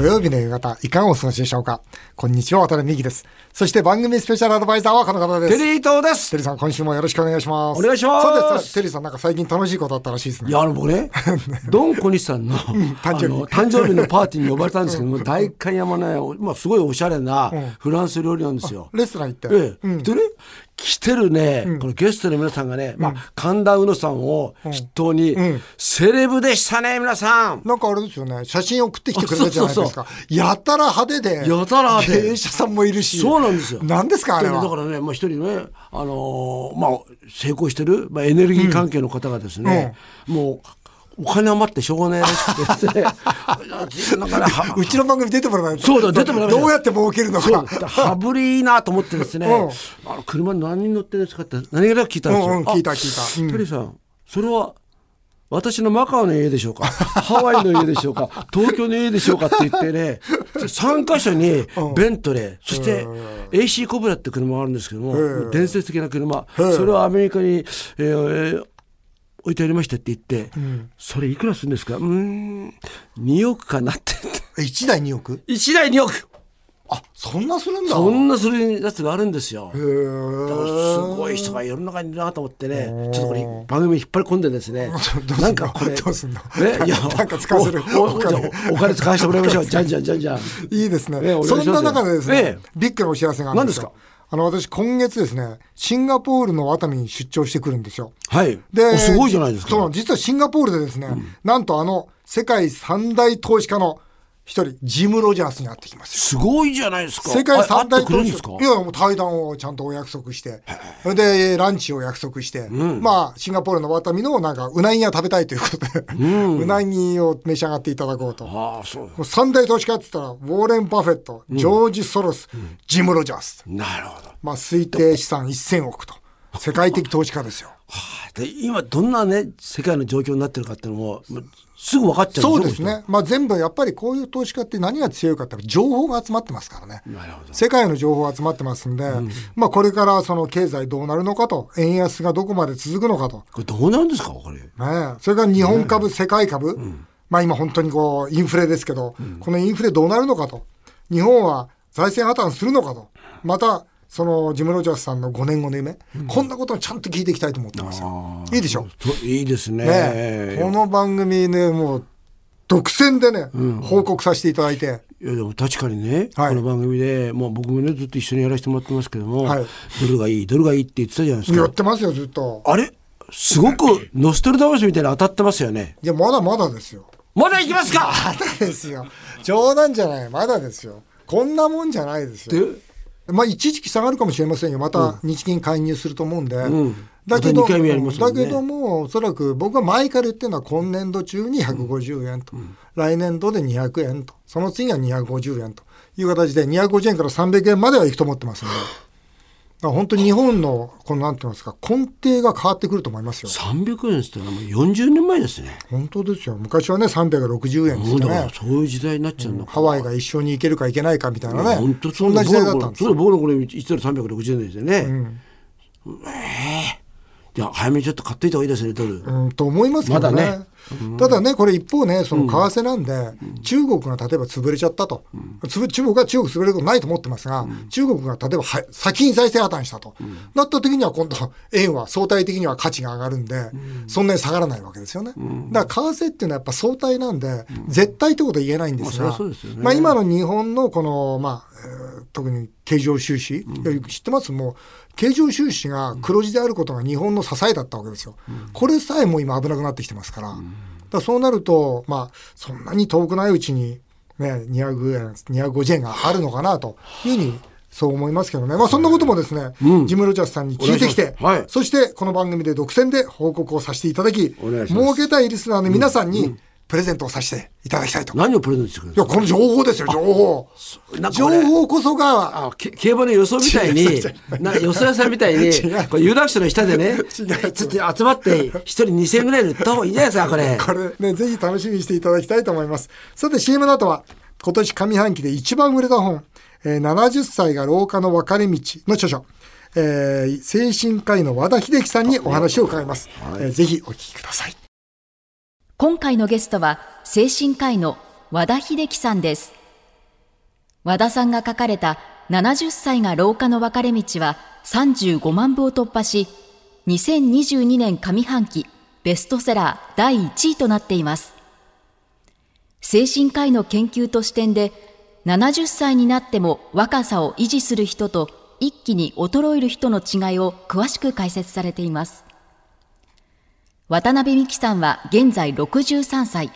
土曜日の夕方、いかがお過ごしでしょうか？こんにちは、渡辺美希です。そして番組スペシャルアドバイザーはこの方です。テリー東ですテリーさん、今週もよろしくお願いします。お願いしますそうです。テリーさん、なんか最近楽しいことあったらしいですね。いや、あの、僕ね、ドン小西さんの、誕生日あの誕生日のパーティーに呼ばれたんですけど も、大観山ね、おまあ、すごいおしゃれなフランス料理なんですよ。レストラン行って。ええ、でね、来てるね、このゲストの皆さんがね、まあ、神田うのさんを筆頭に、セレブでしたね、皆さん。なんかあれですよね、写真送ってきてくれたじゃないですか。やたら派手で、やたら派手経営者さんもいるし。そうなんですよ。何ですか、あれは。だからね、まあ、一人ね、あのーまあ、成功してる、まあ、エネルギー関係の方がですね、もう、お金余ってしょうがないらしくて。ですねうちの番組出てもらわないと。そうだ出てもらいましたどうやって儲けるのか。羽振りいいなと思ってですね、あの車に何人乗ってるんですかって何気なく聞いたんですよ。うんうん聞いたあ聞いた。うん。テリーさん、それは私のマカオの家でしょうか？ハワイの家でしょうか？東京の家でしょうかって言ってね3カ所にベントレー、そして AC コブラって車があるんですけども、ん。伝説的な車、それをアメリカに、えーえー置いてありましたって言って、それいくらするんですか？うーん2億かなって。1台2億？1台2億。あ、そんなするんだ。そんなするやつがあるんですよ。だからすごい人が世の中にいるなと思ってね、ちょっとこれ番組引っ張り込んでですね、なんかこれ、どうすんの？ね、いや、なんか使わせるお金。使わせてもらいましょう。じゃんじゃんじゃんじゃん。いいですね。ええお願いしますよ。そんな中でですね、ええ。ビッグなお知らせがあるんですよ。あの、私、今月ですね、シンガポールのワタミに出張してくるんですよ。はい。で、おすごいじゃないですか。そう、実はシンガポールでですね、なんとあの、世界三大投資家の一人、ジム・ロジャースに会ってきますよ。すごいじゃないですか。世界三大投資んですか？家いや、もう対談をちゃんとお約束して、それで、ランチを約束して、まあ、シンガポールのワタミのなんか、うなぎが食べたいということで、うなぎを召し上がっていただこうと。ああ、そう。もう三大投資家って言ったら、ウォーレン・バフェット、ジョージ・ソロス、ジム・ロジャース。なるほど。まあ、推定資産1000億と。世界的投資家ですよ。で今どんなね世界の状況になってるかっていうのもすぐ分かっちゃう。そうですね。まあ、全部やっぱりこういう投資家って何が強いかって情報が集まってますからね。なるほど。世界の情報が集まってますんで、まあこれからその経済どうなるのかと、円安がどこまで続くのかと、これどうなんですかこれ。ねえ、それから日本株、世界株、まあ今本当にこうインフレですけど、このインフレどうなるのかと、日本は財政破綻するのかと、またそのジム・ロジャースさんの5年後の夢、こんなことをちゃんと聞いていきたいと思ってますよ。いいでしょ？いいですね。ねえ。この番組ね、もう独占でね、報告させていただいて、いやでも確かにね、はい。この番組で、もう僕もねずっと一緒にやらせてもらってますけども、はい。どれがいいどれがいいって言ってたじゃないですか。やってますよ、ずっと。あれ？すごくノストラダムスみたいに当たってますよね。いや、まだまだですよ。まだ行きますか？まだですよ。冗談じゃない、まだですよ。こんなもんじゃないですよ。でまあ、一時期下がるかもしれませんよ。また日銀介入すると思うんで。ん。だけど、だけども、おそらく僕は前から言ってるのは今年度中に150円と、来年度で200円と、その次は250円という形で、250円から300円まではいくと思ってますんで。本当に日本の、このなんて言いますか、根底が変わってくると思いますよ。300円って言ったらもう40年前ですね本当ですよ。昔はね、360円ですね。そういう時代になっちゃうのか、ハワイが一緒に行けるか行けないかみたいなね。本当そんな時代だったんですよ。僕のこれ1ドル360円ですよね、ええじゃあ早めにちょっと買っといた方がいいですねドル、うん、と思いますけどね。まだね。ただね、これ一方ね、その為替なんで、中国が例えば潰れちゃったと、中国は中国潰れることないと思ってますが、中国が例えばは先に財政破綻したと、なった時には今度、円は相対的には価値が上がるんで、そんなに下がらないわけですよね。だから為替っていうのはやっぱ相対なんで、絶対ってことは言えないんですがまあ今の日本のこの、まあ、えー特に経常収支、知ってます？もう、経常収支が黒字であることが日本の支えだったわけですよ。これさえも今危なくなってきてますから。だそうなると、まあ、そんなに遠くないうちに、ね、200円、250円があるのかなというふうに、そう思いますけどね。まあそんなこともですね、ジム・ロジャースさんに聞いてきて、はい。そしてこの番組で独占で報告をさせていただき、儲けたいリスナーの皆さんにプレゼントをさせていただきたいと。い何をプレゼントしてくれるんや、ですか？この情報ですよ、情報。情報こそが、あけ競馬の予想みたいにな予想屋さんみたいにこれ有楽町の下でねちょっと集まって一人2000円ぐらいで売った方がいいんじゃないですかこれこれね、ぜひ楽しみにしていただきたいと思います。さて CM の後は、今年上半期で一番売れた本、えー70歳が廊下の分かれ道の著書、えー精神科医の和田秀樹さんにお話を伺います。えーぜひお聞きください。今回のゲストは精神科医の和田秀樹さんです和田さんが書かれた70歳が廊下の分かれ道は35万部を突破し、2022年上半期ベストセラー第1位となっています。精神科医の研究と視点で、70歳になっても若さを維持する人と一気に衰える人の違いを詳しく解説されています。渡辺美樹さんは現在63歳。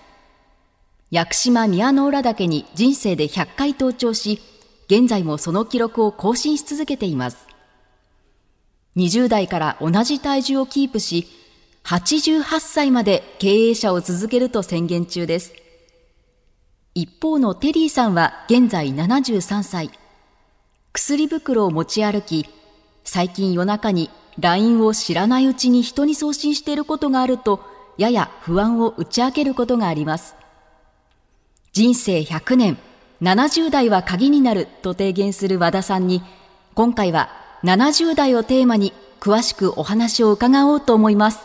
屋久島宮之浦岳に人生で100回登頂し、現在もその記録を更新し続けています。20代から同じ体重をキープし、88歳まで経営者を続けると宣言中です。一方のテリーさんは現在73歳。薬袋を持ち歩き、最近夜中に LINE を知らないうちに人に送信していることがあると、やや不安を打ち明けることがあります。人生100年、70代は鍵になると提言する和田さんに、今回は70代をテーマに詳しくお話を伺おうと思います。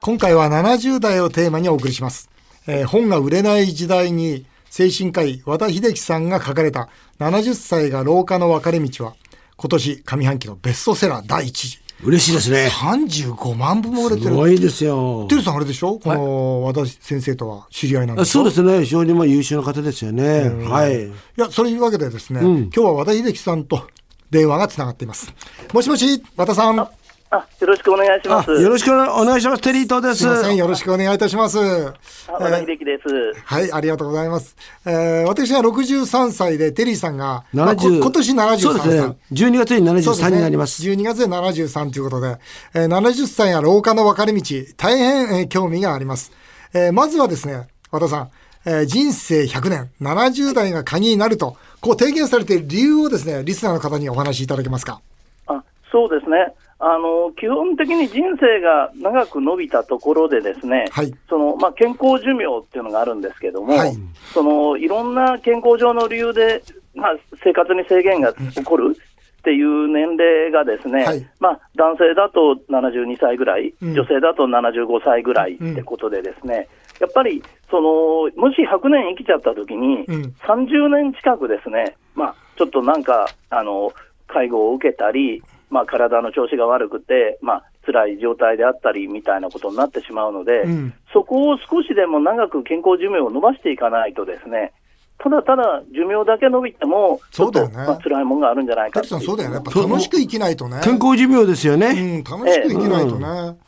今回は70代をテーマにお送りします。えー本が売れない時代に精神科医和田秀樹さんが書かれた70歳が廊下の分かれ道は今年上半期のベストセラー第1位。嬉しいですね。35万部も売れてる。すごいですよて。るさんあれでしょ？この和田先生とは知り合いなんであすかそうですね。非常にまあ優秀な方ですよね。はい。いや、そういうわけでですね、今日は和田秀樹さんと電話がつながっています。もしもし、和田さん。あ、よろしくお願いします。よろしくお願いします。テリー東ですすい。ません、よろしくお願いいたします。あ和田秀樹です。はい、ありがとうございます。えー私は63歳で、テリーさんが、まあこ70今年73歳。そうですね。12月に73になります。12月で73ということで、えー70歳や廊下の分かれ道、大変、えー興味があります。えーまずはですね、和田さん、えー人生100年、70代が鍵になると、こう提言されている理由をですね、リスナーの方にお話しいただけますか？あ、そうですね。あの基本的に人生が長く伸びたところでですね、はい。そのまあ、健康寿命っていうのがあるんですけども、はい。そのいろんな健康上の理由で、まあ、生活に制限が起こるっていう年齢がですね、はい。まあ、男性だと72歳ぐらい、うん。女性だと75歳ぐらいってことでですね、やっぱりそのもし100年生きちゃった時に、うん。30年近くですね、まあ、ちょっとなんか、あの、介護を受けたり、まあ、体の調子が悪くて、まあ、辛い状態であったりみたいなことになってしまうので、うんそこを少しでも長く健康寿命を伸ばしていかないとですね、ただただ寿命だけ伸びても、そうだよねまあ、辛いもんがあるんじゃないかそうだよね。やっぱ楽しく生きないとね。健康寿命ですよね。うん、楽しく生きないとね。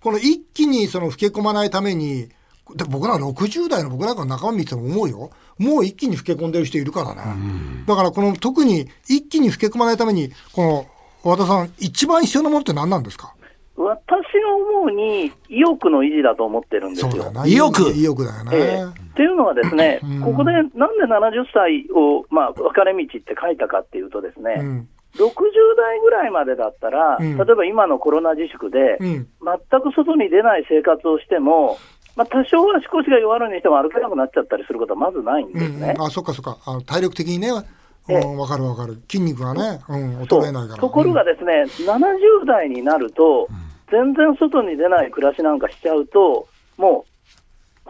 この一気にその老け込まないために、で僕ら60代の僕なんかの仲間見てても思うよ。もう一気に老け込んでる人いるからね。だからこの特に一気に老け込まないために、この和田さん、一番必要なものって何なんですか？私が思うに、意欲の維持だと思ってるんですよ。意欲意欲だよね。ええっていうのはですね、ここでなんで70歳を、まあ、分かれ道って書いたかっていうとですね、うん。60代ぐらいまでだったら、うん例えば今のコロナ自粛で、うん。全く外に出ない生活をしても、まあ、多少は少しが弱るにしても歩けなくなっちゃったりすることはまずないんうですね。ん。あ、そっかそっか。あの体力的にね、ええうん、わかるわかる。筋肉がね、うん、衰えないから。ところがですね、70代になると、全然外に出ない暮らしなんかしちゃうと、もう、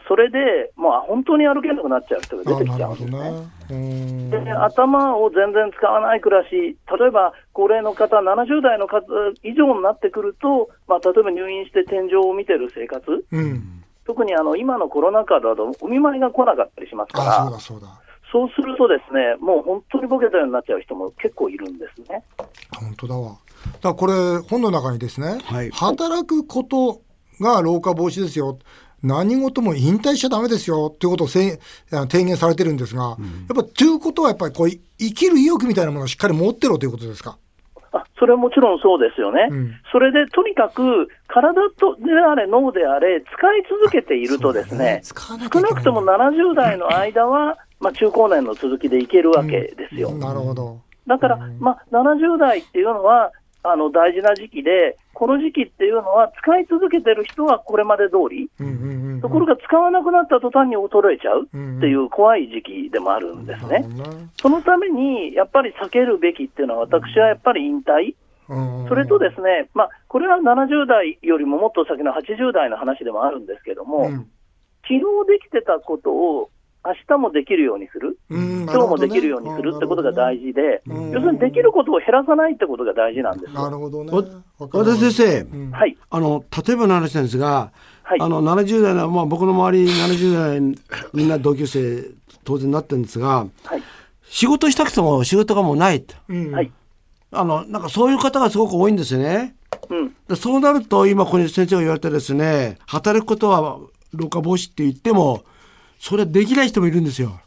それで、もうあ本当に歩けなくなっちゃう人がうん、出てきちゃうんですね。ね。うん。で頭を全然使わない暮らし、例えば高齢の方、70代の方以上になってくると、まあ、例えば入院して天井を見てる生活、うん。特にあの今のコロナ禍だと、お見舞いが来なかったりしますかあ、そうら、だそうだ。そうするとですね、もう本当にボケたようになっちゃう人も結構いるんですね。本当だわ。だからこれ本の中にですね、はい働くことが老化防止ですよ。何事も引退しちゃダメですよっていうことをせいあ提言されてるんですが、やっぱということはやっぱりこうい生きる意欲みたいなものをしっかり持ってろということですか？あそれはもちろんそうですよね、うんそれでとにかく体とであれ、脳であれ、使い続けているとですねね、使わなきゃいけない少なくとも70代の間は、まあ、中高年の続きでいけるわけですよ。なるほど。だから、まあ、70代っていうのは、あの大事な時期で、この時期っていうのは、使い続けてる人はこれまで通り、うんうんうんうん。ところが使わなくなった途端に衰えちゃううんっていう怖い時期でもあるんですね。そのために、やっぱり避けるべきっていうのは、私はやっぱり引退、うんそれとですね、まあ、これは70代よりももっと先の80代の話でもあるんですけども、うん昨日できてたことを明日もできるようにする、うん今日もできるようにするってことが大事。事で、うん。要するにできることを減らさないってことが大事なんですよ。なるほどね。和田先生、うん。はい、あの例えばの話なんですが、はい。あの70代の、まあ、僕の周り70代みんな同級生当然なってるんですがはい、仕事したくても仕事がもうないと。うん。はい、あのなんかそういう方がすごく多いんですよね。うん、でそうなると今ここに先生が言われたですね働くことは老化防止って言ってもそれはできない人もいるんですよ。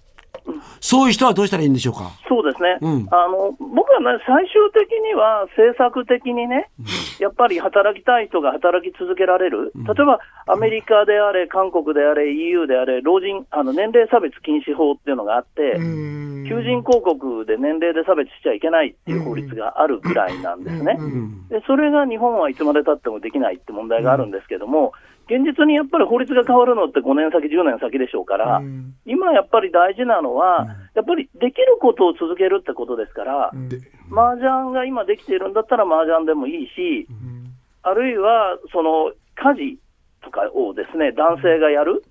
そういう人はどうしたらいいんでしょうか？そうですね、うん。あの僕はね、最終的には政策的にね、やっぱり働きたい人が働き続けられる、例えばアメリカであれ、韓国であれ、EU であれ、老人あの年齢差別禁止法っていうのがあって、うん。求人広告で年齢で差別しちゃいけないっていう法律があるぐらいなんですね。うん。でそれが日本はいつまでたってもできないって問題があるんですけども、現実にやっぱり法律が変わるのって5年先、10年先でしょうから、うん。今やっぱり大事なのは、やっぱりできることを続けるってことですから、で麻雀が今できているんだったら麻雀でもいいし、あるいはその家事とかをですね男性がやる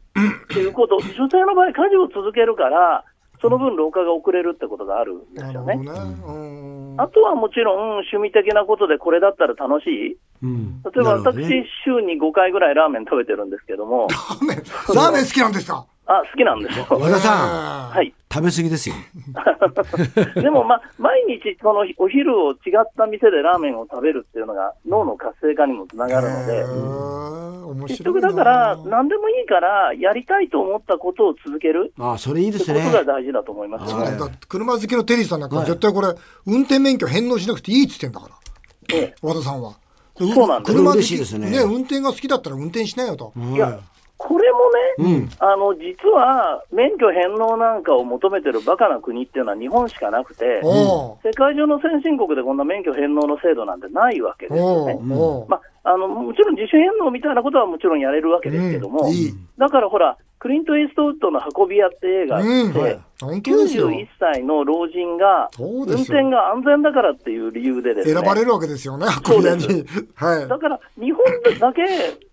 っていうこと、女性の場合、家事を続けるから、その分老化が遅れるってことがあるんですよね。あとはもちろん趣味的なことでこれだったら楽しい？うん。例えば私、週に5回ぐらいラーメン食べてるんですけども、ラーメン、ラーメン好きなんですか？あ、好きなんですよ。和田さん。ははい。食べ過ぎですよ。でも、まあ、毎日、そのお昼を違った店でラーメンを食べるっていうのが脳の活性化にもつながるので、面結白いな。局だから、何でもいいから、やりたいと思ったことを続ける。ああそれいいですね。ってこと。が大事だと思います。そうだ車好きのテリーさんなんかはい。絶対これ、運転免許返納しなくていいっつってんだから、ええ。和田さんは。そうなんです。車好き嬉しいですね。運転が好きだったら運転しないよと。いや、これもね、あの実は免許返納なんかを求めてるバカな国っていうのは日本しかなくて、お世界中の先進国でこんな免許返納の制度なんてないわけうですよね。まあ、あのもちろん自主返納みたいなことはもちろんやれるわけですけども、うん。だからほら、クリント・イーストウッドの運び屋って映画って、うんはい本当ですよ。91歳の老人が運転が安全だからっていう理由でですね、選ばれるわけですよね、運び屋に。はい。だから日本だけ、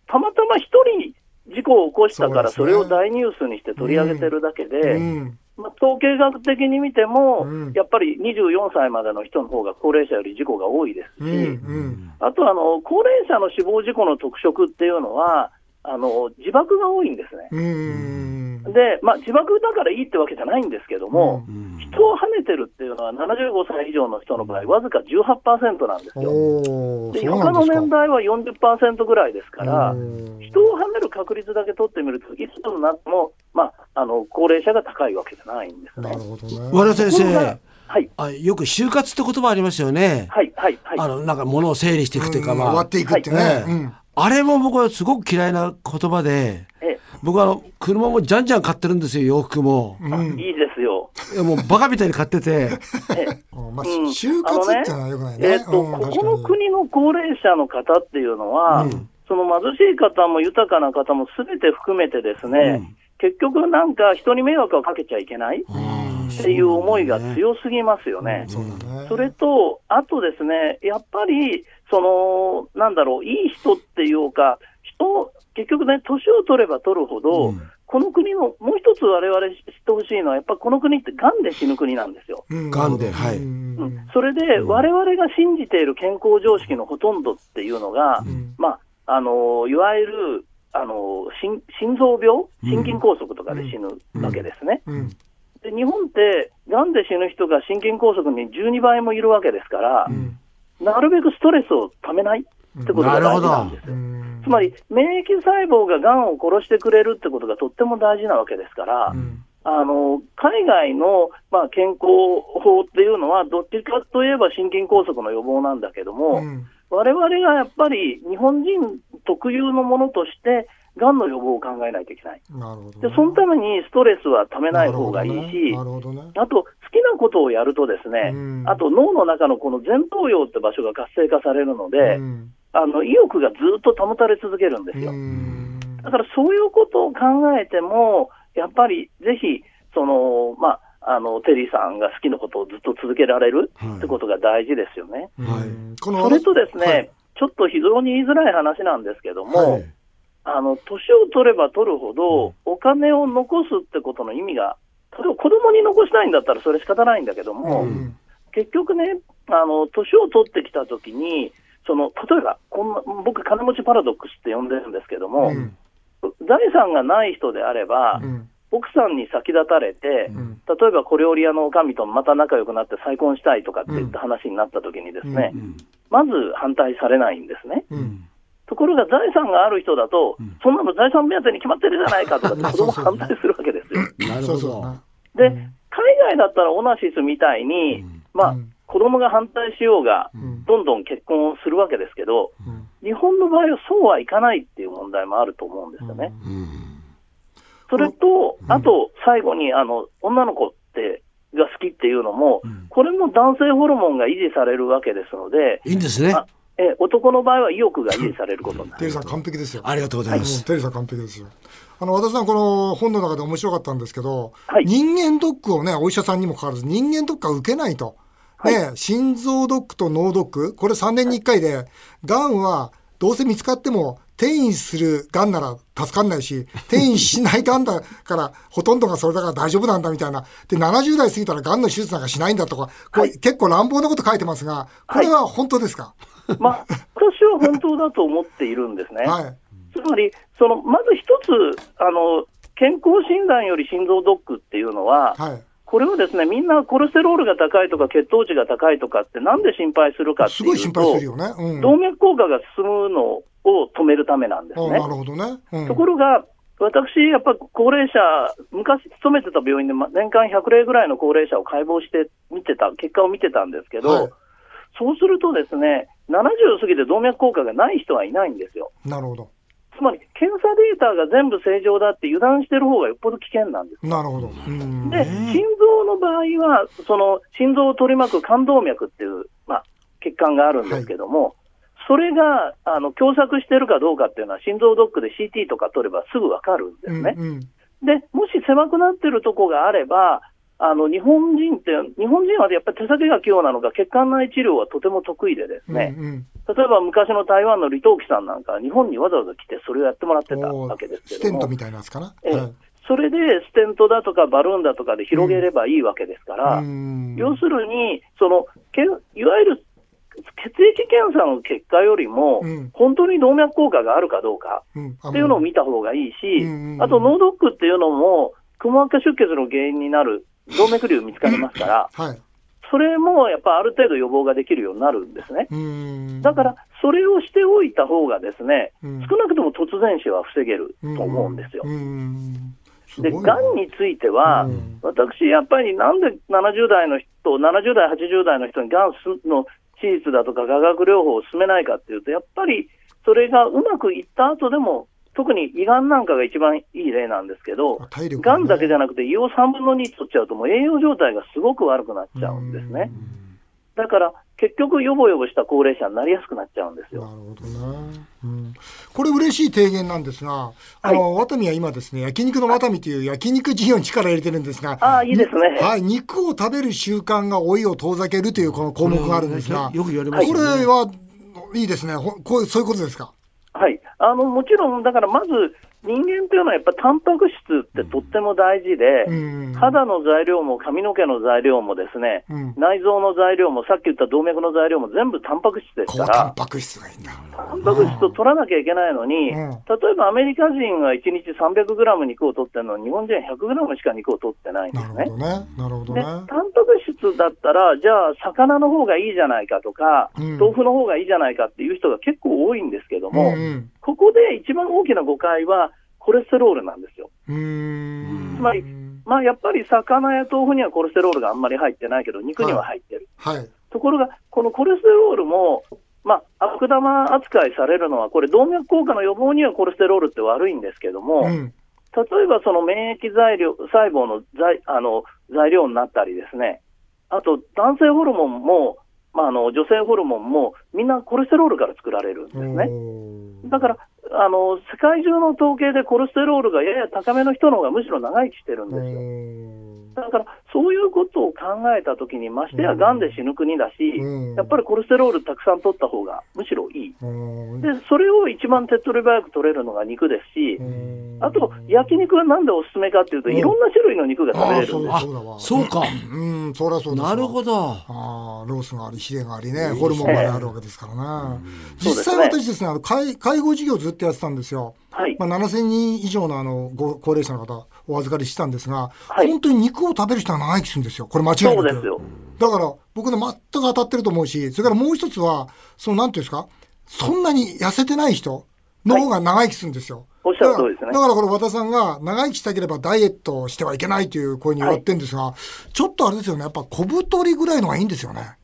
たまたま一人事故を起こしたから、それを大ニュースにして取り上げてるだけで、うん。まあ、統計学的に見ても、うん。やっぱり24歳までの人の方が高齢者より事故が多いですし、あとあの高齢者の死亡事故の特色っていうのは、あの自爆が多いんですね。うん。で、まあ、自爆だからいいってわけじゃないんですけども、うん人を跳ねてるっていうのは、75歳以上の人の場合、わずか18%なんですよ。でそうなんですか他の年代は40%ぐらいですからう、ん人を跳ねる確率だけ取ってみると、いつになっても、まあ、あの高齢者が高いわけじゃないんですねなる。ほどね。和田先生はい、あよく就活って言葉ありますよね。はい、はい、はい。あのなんか物を整理していくというか、まあうん終わっていくってね。ねうんあれも僕はすごく嫌いな言葉でええ僕はあの車もじゃんじゃん買ってるんですよ洋服も。あいいですよ。いやもうバカみたいに買っててええうんまあ、うん就活ってのはよくないね。えーとうんここの国の高齢者の方っていうのは、うんその貧しい方も豊かな方もすべて含めてですね、うん結局なんか人に迷惑をかけちゃいけないっうんていう思いが強すぎますよね。そうだね。それと、あとですね、やっぱり、その、なんだろう、いい人っていうか、人、結局ね、年を取れば取るほど、うん。この国の、もう一つ我々知ってほしいのは、やっぱこの国って癌で死ぬ国なんですよ。うん。ではい。うん。うん。それで、我々が信じている健康常識のほとんどっていうのが、ん。まあ、あの、いわゆる、あの、心心臓病心筋梗塞とかで死ぬわけですね。うん。で日本って、がんで死ぬ人が心筋梗塞に12倍もいるわけですから、ん。なるべくストレスをためないってことが大事なんですよ。うんつまり、免疫細胞ががんを殺してくれるってことがとっても大事なわけですから、うんあの海外の、まあ、健康法っていうのは、どっちかといえば心筋梗塞の予防なんだけども、うん我々がやっぱり日本人特有のものとして、がんの予防を考えないといけない。なるほどね。で、そのためにストレスはためない方がいいし。あと、好きなことをやるとですね、うんあと脳の中のこの前頭葉って場所が活性化されるので、うんあの意欲がずっと保たれ続けるんですよ。うん。だからそういうことを考えても、やっぱりぜひ、その、まあ、あの、テリーさんが好きなことをずっと続けられるはい。ってことが大事ですよね。はい。それとですね、はい。ちょっと非常に言いづらい話なんですけども、はい。あの、年を取れば取るほど、お金を残すってことの意味が例えば子供に残したいんだったらそれ仕方ないんだけども、うん。結局ね、あの、年を取ってきたときに、その、例えば、こんな、僕、金持ちパラドックスって呼んでるんですけども、うん。財産がない人であれば、うん。奥さんに先立たれて、ん。例えば小料理屋の女将とまた仲良くなって再婚したいとかっていった話になったときにですね、うん。まず反対されないんですね。うん。ところが財産がある人だと、そんなの財産目当てに決まってるじゃないかとか って子供が反対するわけですよ。なるほどで、海外だったらオナシスみたいに、まあうん、子供が反対しようが、んどんどん結婚をするわけですけど、うん日本の場合はそうはいかないっていう問題もあると思うんですよね。それと、あと、最後に、あの、女の子って、が好きっていうのも、これも男性ホルモンが維持されるわけですので、いいんですねあえ男の場合は意欲が維持されることになる。テリーさん完璧ですよ。ありがとうございます、テリーさん完璧ですよ。あの、和田さん、この本の中で面白かったんですけど、はい人間ドックをね、お医者さんにもかかわらず、人間ドックは受けないと。ね、心臓ドックと脳ドック、これ3年に1回で、がんはどうせ見つかっても、転移するがんなら助かんないし、転移しないがんだから、ほとんどがそれだから大丈夫なんだみたいな。で、70代過ぎたらがんの手術なんかしないんだとか、これ結構乱暴なこと書いてますが、これは本当ですか？まあ、私は本当だと思っているんですね。はい。つまり、そのまず一つあの、健康診断より心臓ドックっていうのは、はい。これをですねみんなコレステロールが高いとか血糖値が高いとかって、なんで心配するかってすごい心いうと、配するよね。うん。動脈硬化が進むのを止めるためなんですねあな。るほどね。うん、ところが、私、やっぱ高齢者、昔勤めてた病院でま年間100例ぐらいの高齢者を解剖して見てた、結果を見てたんですけど、はいそうするとですね、70過ぎて動脈硬化がない人はいないんですよ。なるほど。つまり、検査データが全部正常だって油断してる方がよっぽど危険なんです。なるほど。うん。で、心臓の場合は、その心臓を取り巻く冠動脈っていう、まあ、血管があるんですけども、それがあの狭窄してるかどうかっていうのは、心臓ドックで CT とか取ればすぐわかるんですね。うんうんで、もし狭くなってるとこがあれば、あの日本人って、日本人はやっぱり手先が器用なのか、血管内治療はとても得意でですね、うんうん。例えば昔の台湾の李登輝さんなんか、日本にわざわざ来て、それをやってもらってたおわけですけスども、テントみたいなやつかな。えそれでステントだとかバルーンだとかで広げればいいわけですから、うん。要するに、そのけいわゆる血液検査の結果よりも、うん。本当に動脈硬化があるかどうかっていうのを見た方がいいし、うん。あと脳ドックっていうのも、くも膜下出血の原因になる動脈瘤見つかりますから、はい。それもやっぱある程度予防ができるようになるんですね。うん。だから、それをしておいた方がですね、うん。少なくとも突然死は防げると思うんですよ。で、がん。については、うん。私、やっぱりなんで70代の人、70代、80代の人にがんの手術だとか化学療法を進めないかっていうと、やっぱりそれがうまくいった後でも、特に胃がんなんかが一番いい例なんですけどあ、体力がんだけじゃゃなくて胃を3分の2取っちゃうと、もう栄養状態がすごく悪くなっちゃうんですね。だから、結局、ヨボヨボした高齢者になりやすくなっちゃうんですよ。なるほどな、うん、これ嬉しい提言なんですが、あの、ワタミは今ですね、焼肉のワタミという焼肉事業に力を入れてるんですが、ああ、いいですね。はい、肉を食べる習慣が老いを遠ざけるというこの項目があるんですが、よく言われますこれよね、はいいですね。ほこうそういうことですか？あのもちろん、だからまず人間というのはやっぱタンパク質ってとっても大事で、うん。肌の材料も髪の毛の材料もですね、うん内臓の材料もさっき言った動脈の材料も全部タンパク質です高から、タンパク質がいいんだ。タンパク質を取らなきゃいけないのに、うん例えばアメリカ人が1日300グラム肉を取ってるのに、日本人は100グラムしか肉を取ってないんでなるすね。ほどね。なるほどでね。タンパク質だったら、じゃあ、魚の方がいいじゃないかとか、うん豆腐の方がいいじゃないかっていう人が結構多いんですけども、うんここで一番大きな誤解は、コレステロールなんですよ。つまり、まあ、やっぱり魚や豆腐にはコレステロールがあんまり入ってないけど、肉には入ってる。はい。ところが、このコレステロールも、まあ、悪玉扱いされるのは、これ、動脈硬化の予防にはコレステロールって悪いんですけども、うん。例えばその免疫材料、細胞の材あの材料になったりですね、あと男性ホルモンも、まあ、あの女性ホルモンも、みんなコレステロールから作られるんですね。だから、あの世界中の統計でコレステロールがやや高めの人の方がむしろ長生きしてるんですよ。だから、そういうことを考えたときに、ましてや、がん。で死ぬ国だし、うん。やっぱりコレステロールたくさん取った方がむしろいい。で、それを一番手っ取り早く取れるのが肉です。し、あと、焼肉はなんでおすすめかっていうと、いろんな種類の肉が食べれるんです。そうだわそうか。うんそりゃそうですわ。なるほど。ああロースがありヒレがありね。ホルモンまであるわけですからね、実際そうですね。私ですねあの介介護事業ずっとやってたんですよ、はい。まあ、7000人以上のあのご高齢者の方お預かりしてたんですが、はい。本当に肉を食べる人は長生きするんですよ。これ間違いなく。そうですよ。だから僕ね全く当たってると思うしそれからもう一つはそのなんていうんですかそんなに痩せてない人の方が長生きするんですよ、おっしゃる通りですね。だからこれ和田さんが長生きしたければダイエットをしてはいけないという声に言われてるんですが、ちょっとあれですよね。やっぱ小太りぐらいのがいいんですよね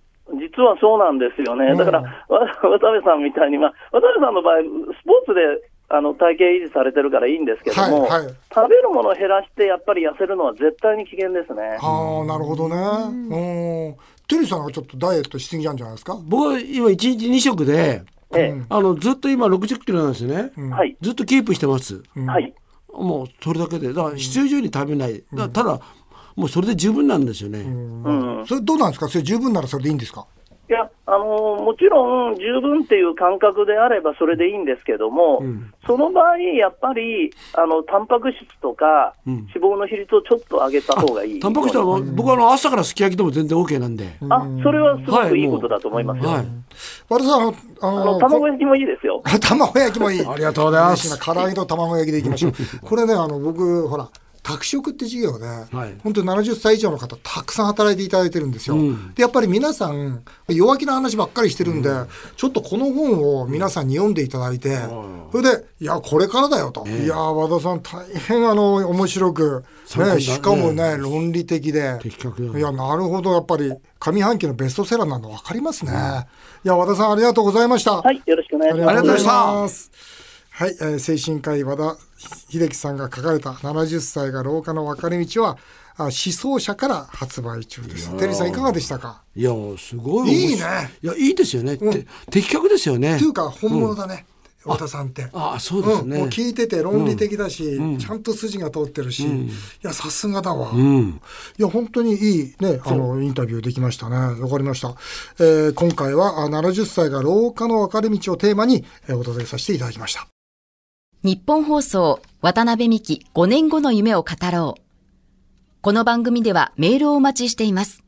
実はそうなんですよね。だから、わ渡部さんみたいに、まあ、渡部さんの場合、スポーツであの体型維持されてるからいいんですけども、はいはい。食べるものを減らして、やっぱり痩せるのは絶対に危険ですね。ああなるほどね。うん。テリーさんがちょっとダイエットしすぎなんじゃないですか？僕は今1日2食で、えあの、ずっと今60キロなんですよね。えはい、ずっとキープしてます。はい。もうそれだけで。だから必要以上に食べない。だからただ、もうそれで十分なんですよね。うん。それどうなんですか？それ十分ならそれでいいんですか？いや、あのーもちろん十分っていう感覚であればそれでいいんですけども、その場合、やっぱりあのタンパク質とか脂肪の比率をちょっと上げた方がいい。タンパク質はもう僕はあの朝からすき焼きでも全然 OK なんで。あ、それはすごくいいことだと思いますよ。はい。和田さんあの卵焼きもいいですよ。卵焼きもいい。ありがとうございます唐揚げと卵焼きでいきましょう。これね、あの、僕、ほら、宅食って授業で、い本当に70歳以上の方、たくさん働いていただいてるんですよ。で、やっぱり皆さん、弱気な話ばっかりしてるんで、ちょっとこの本を皆さんに読んでいただいて、それで、いや、これからだよと。いや、和田さん、大変、あの、面白く、ね、しかもね、論理的で。的確だいや、なるほど、やっぱり、上半期のベストセラーなの分かりますね。いや、和田さん、ありがとうございました。はい、よろしくお願いします。ありがとうございまます。はい、えー、精神科医和田秀樹さんが書かれた70歳が廊下の分かれ道は、あ思想者から発売中です。テリーさんいかがでしたか？いや、すごいい。いね。いや、いいですよね。て的確ですよね。とい。うか、本物だね、和田さんって。ああ、そうですうん、もうね。聞いてて論理的だし、ちゃんと筋が通ってるし、いやさすがだわ、うん。いや本当にいいねあのインタビューできましたね。わかりました、えー今回はあ70歳が廊下の分かれ道をテーマに、えーお届けさせていただきました日本放送渡辺美希5年後の夢を語ろう。この番組ではメールをお待ちしています。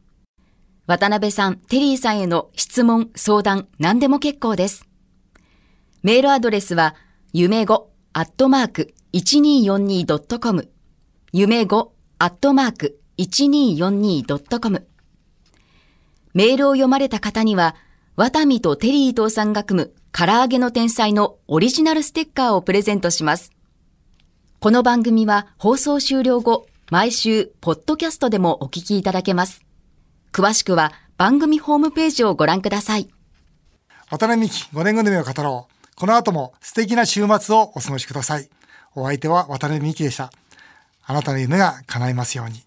渡辺さん、テリーさんへの質問、相談、何でも結構です。メールアドレスは、夢5アットマーク 1242.com 夢5アットマーク 1242.com メールを読まれた方には、ワタミとテリー伊藤さんが組む唐揚げの天才のオリジナルステッカーをプレゼントします。この番組は放送終了後、毎週、ポッドキャストでもお聞きいただけます。詳しくは番組ホームページをご覧ください。渡辺美希5年後の夢を語ろう。この後も素敵な週末をお過ごしください。お相手は渡辺美希でした。あなたの夢が叶いますように。